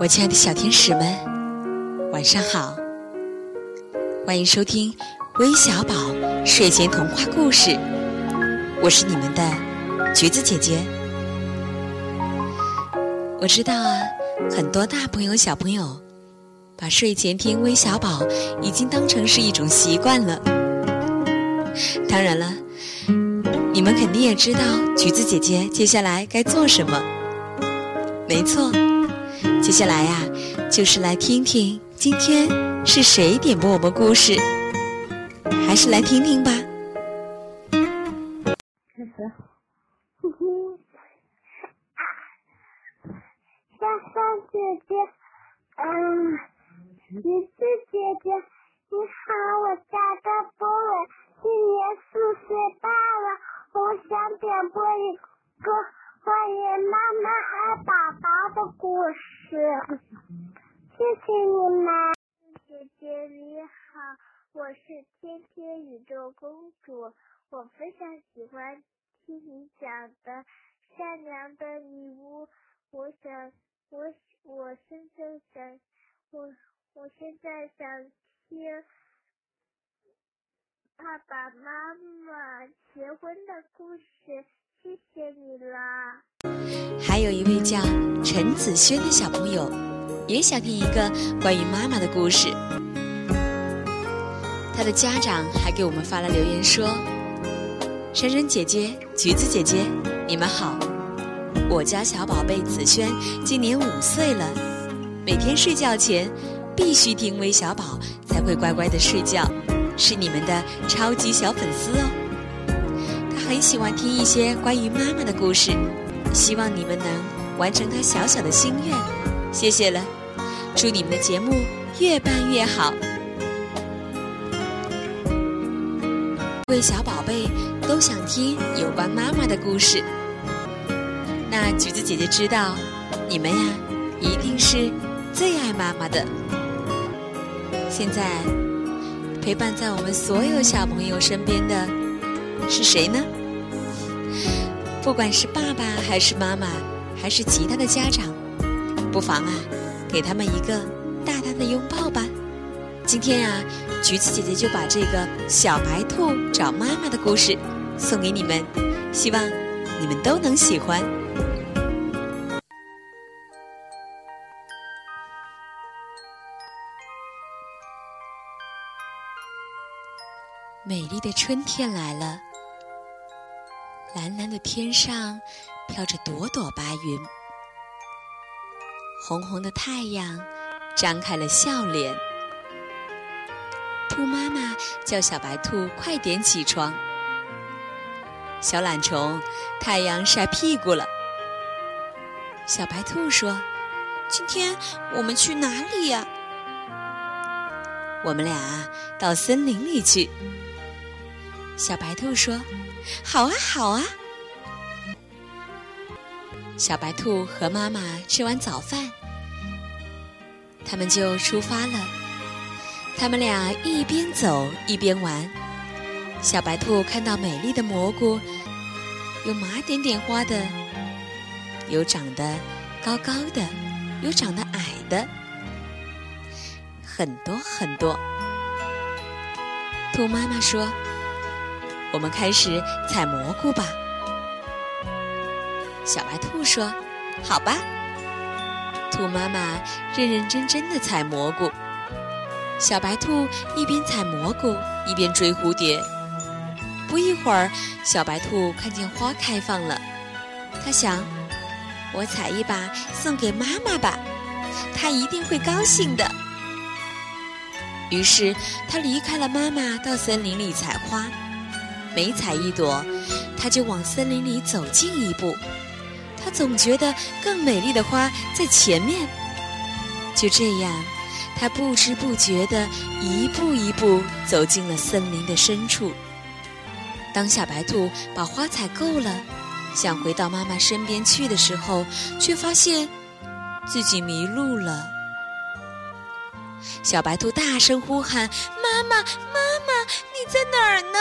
我亲爱的小天使们，晚上好！欢迎收听微小宝睡前童话故事，我是你们的橘子姐姐。我知道啊，很多大朋友小朋友把睡前听微小宝已经当成是一种习惯了。当然了，你们肯定也知道橘子姐姐接下来该做什么。没错。接下来呀，就是来听听今天是谁点播我们故事，还是来听听吧。开始。莎莎姐姐，嗯，橘子姐姐，你好，我叫的波伟，今年四岁半了，我想点播一个。关于妈妈和宝宝的故事，谢谢你们。姐姐你好，我是天天宇宙公主，我非常喜欢听你讲的善良的礼物。我想，我我现在想，我我现在想听爸爸妈妈结婚的故事。谢谢你啦！还有一位叫陈子轩的小朋友，也想听一个关于妈妈的故事。他的家长还给我们发了留言说：“珊珊姐姐、橘子姐姐，你们好！我家小宝贝子轩今年五岁了，每天睡觉前必须听微小宝才会乖乖的睡觉，是你们的超级小粉丝哦。”很喜欢听一些关于妈妈的故事，希望你们能完成他小小的心愿，谢谢了，祝你们的节目越办越好。各位小宝贝都想听有关妈妈的故事，那橘子姐姐知道，你们呀一定是最爱妈妈的。现在陪伴在我们所有小朋友身边的是谁呢？不管是爸爸还是妈妈，还是其他的家长，不妨啊，给他们一个大大的拥抱吧。今天呀，橘子姐姐就把这个小白兔找妈妈的故事送给你们，希望你们都能喜欢。美丽的春天来了。蓝蓝的天上飘着朵朵白云，红红的太阳张开了笑脸。兔妈妈叫小白兔快点起床。小懒虫，太阳晒屁股了。小白兔说：“今天我们去哪里呀？”我们俩到森林里去。小白兔说。好啊，好啊！小白兔和妈妈吃完早饭，他们就出发了。他们俩一边走一边玩。小白兔看到美丽的蘑菇，有麻点点花的，有长得高高的，有长得矮的，很多很多。兔妈妈说。我们开始采蘑菇吧，小白兔说：“好吧。”兔妈妈认认真真的采蘑菇，小白兔一边采蘑菇一边追蝴蝶。不一会儿，小白兔看见花开放了，它想：“我采一把送给妈妈吧，她一定会高兴的。”于是，它离开了妈妈，到森林里采花。每采一朵，他就往森林里走近一步。他总觉得更美丽的花在前面。就这样，他不知不觉地一步一步走进了森林的深处。当小白兔把花采够了，想回到妈妈身边去的时候，却发现自己迷路了。小白兔大声呼喊：“妈妈，妈妈，你在哪儿呢？”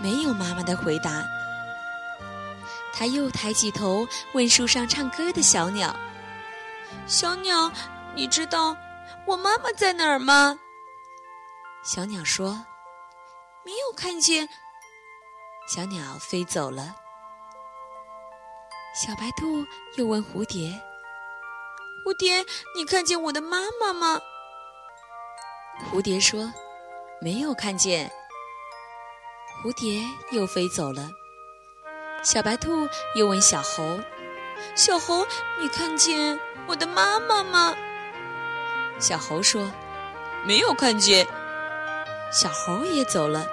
没有妈妈的回答，他又抬起头问树上唱歌的小鸟：“小鸟，你知道我妈妈在哪儿吗？小鸟说：“没有看见。”小鸟飞走了。小白兔又问蝴蝶：“蝴蝶，你看见我的妈妈吗？”蝴蝶说：“没有看见。”蝴蝶又飞走了。小白兔又问小猴：“小猴，你看见我的妈妈吗？”小猴说：“没有看见。”小猴也走了。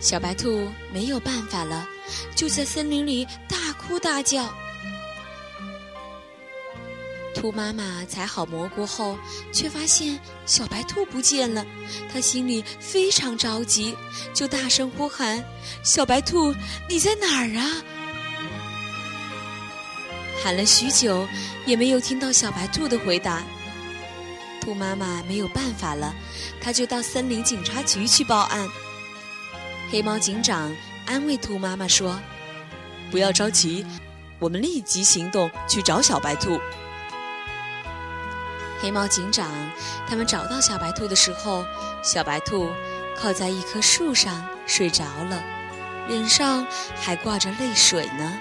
小白兔没有办法了，就在森林里大哭大叫。兔妈妈采好蘑菇后，却发现小白兔不见了，她心里非常着急，就大声呼喊：“小白兔，你在哪儿啊？”喊了许久，也没有听到小白兔的回答。兔妈妈没有办法了，她就到森林警察局去报案。黑猫警长安慰兔妈妈说：“不要着急，我们立即行动去找小白兔。”黑猫警长他们找到小白兔的时候，小白兔靠在一棵树上睡着了，脸上还挂着泪水呢。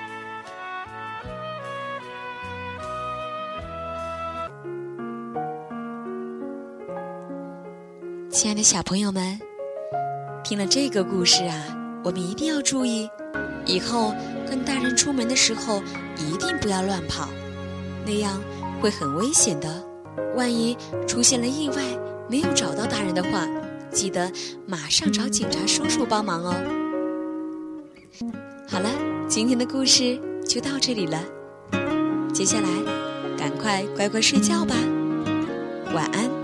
亲爱的小朋友们，听了这个故事啊，我们一定要注意，以后跟大人出门的时候一定不要乱跑，那样会很危险的。万一出现了意外，没有找到大人的话，记得马上找警察叔叔帮忙哦。好了，今天的故事就到这里了，接下来赶快乖乖睡觉吧，晚安。